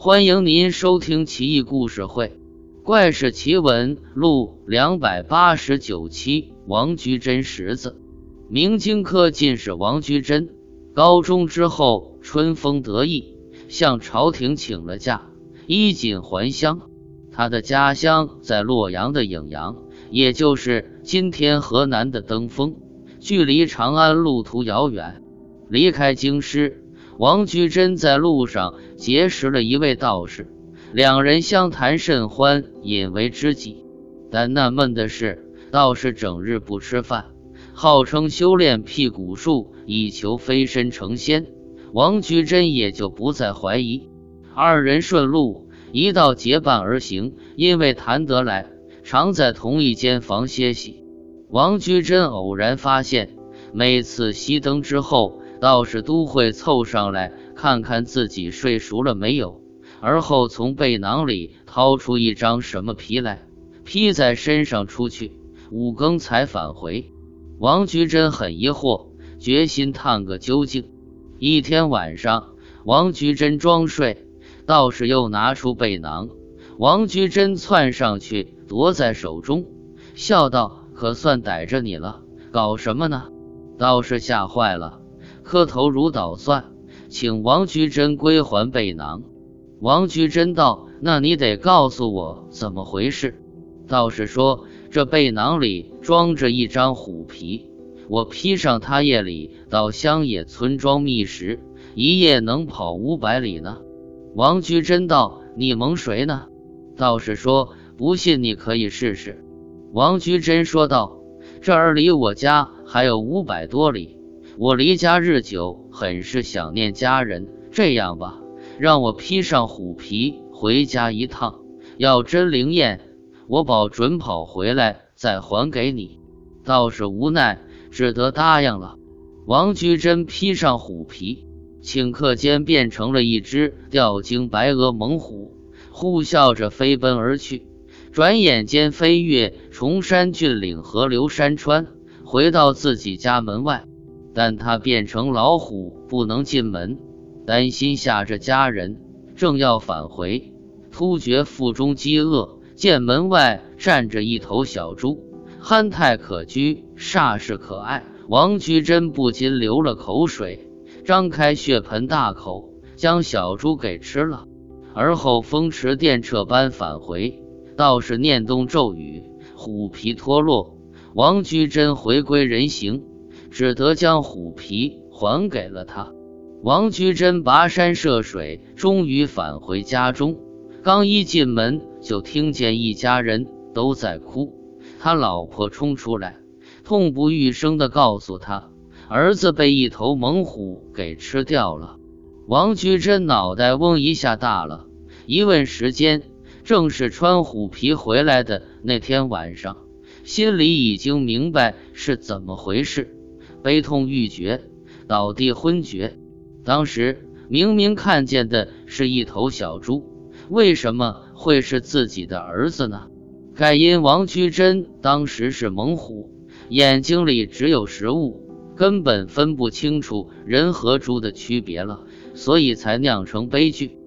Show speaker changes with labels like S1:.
S1: 欢迎您收听《奇异故事会·怪事奇闻录》两百八十九期。王居贞识字，明经科进士王居贞。高中之后，春风得意，向朝廷请了假，衣锦还乡。他的家乡在洛阳的颍阳，也就是今天河南的登封，距离长安路途遥远。离开京师。王居贞在路上结识了一位道士，两人相谈甚欢，引为知己。但纳闷的是，道士整日不吃饭，号称修炼辟谷术，以求飞身成仙。王居贞也就不再怀疑。二人顺路一道结伴而行，因为谈得来，常在同一间房歇息。王居贞偶然发现，每次熄灯之后。道士都会凑上来看看自己睡熟了没有，而后从背囊里掏出一张什么皮来，披在身上出去。五更才返回。王菊珍很疑惑，决心探个究竟。一天晚上，王菊珍装睡，道士又拿出背囊，王菊珍窜上去夺在手中，笑道：“可算逮着你了，搞什么呢？”道士吓坏了。磕头如捣蒜，请王居贞归还背囊。王居贞道：“那你得告诉我怎么回事。”道士说：“这背囊里装着一张虎皮，我披上它，夜里到乡野村庄觅食，一夜能跑五百里呢。”王居贞道：“你蒙谁呢？”道士说：“不信你可以试试。”王居贞说道：“这儿离我家还有五百多里。”我离家日久，很是想念家人。这样吧，让我披上虎皮回家一趟，要真灵验，我保准跑回来再还给你。道士无奈，只得答应了。王居贞披上虎皮，顷刻间变成了一只吊睛白额猛虎，呼啸着飞奔而去。转眼间飞越崇山峻岭、河流山川，回到自己家门外。但他变成老虎，不能进门，担心吓着家人，正要返回，突觉腹中饥饿，见门外站着一头小猪，憨态可掬，煞是可爱。王居贞不禁流了口水，张开血盆大口，将小猪给吃了，而后风驰电掣般返回。道士念动咒语，虎皮脱落，王居贞回归人形。只得将虎皮还给了他。王居珍跋山涉水，终于返回家中。刚一进门，就听见一家人都在哭。他老婆冲出来，痛不欲生地告诉他，儿子被一头猛虎给吃掉了。王居珍脑袋嗡一下大了，一问时间，正是穿虎皮回来的那天晚上，心里已经明白是怎么回事。悲痛欲绝，倒地昏厥。当时明明看见的是一头小猪，为什么会是自己的儿子呢？盖因王居贞当时是猛虎，眼睛里只有食物，根本分不清楚人和猪的区别了，所以才酿成悲剧。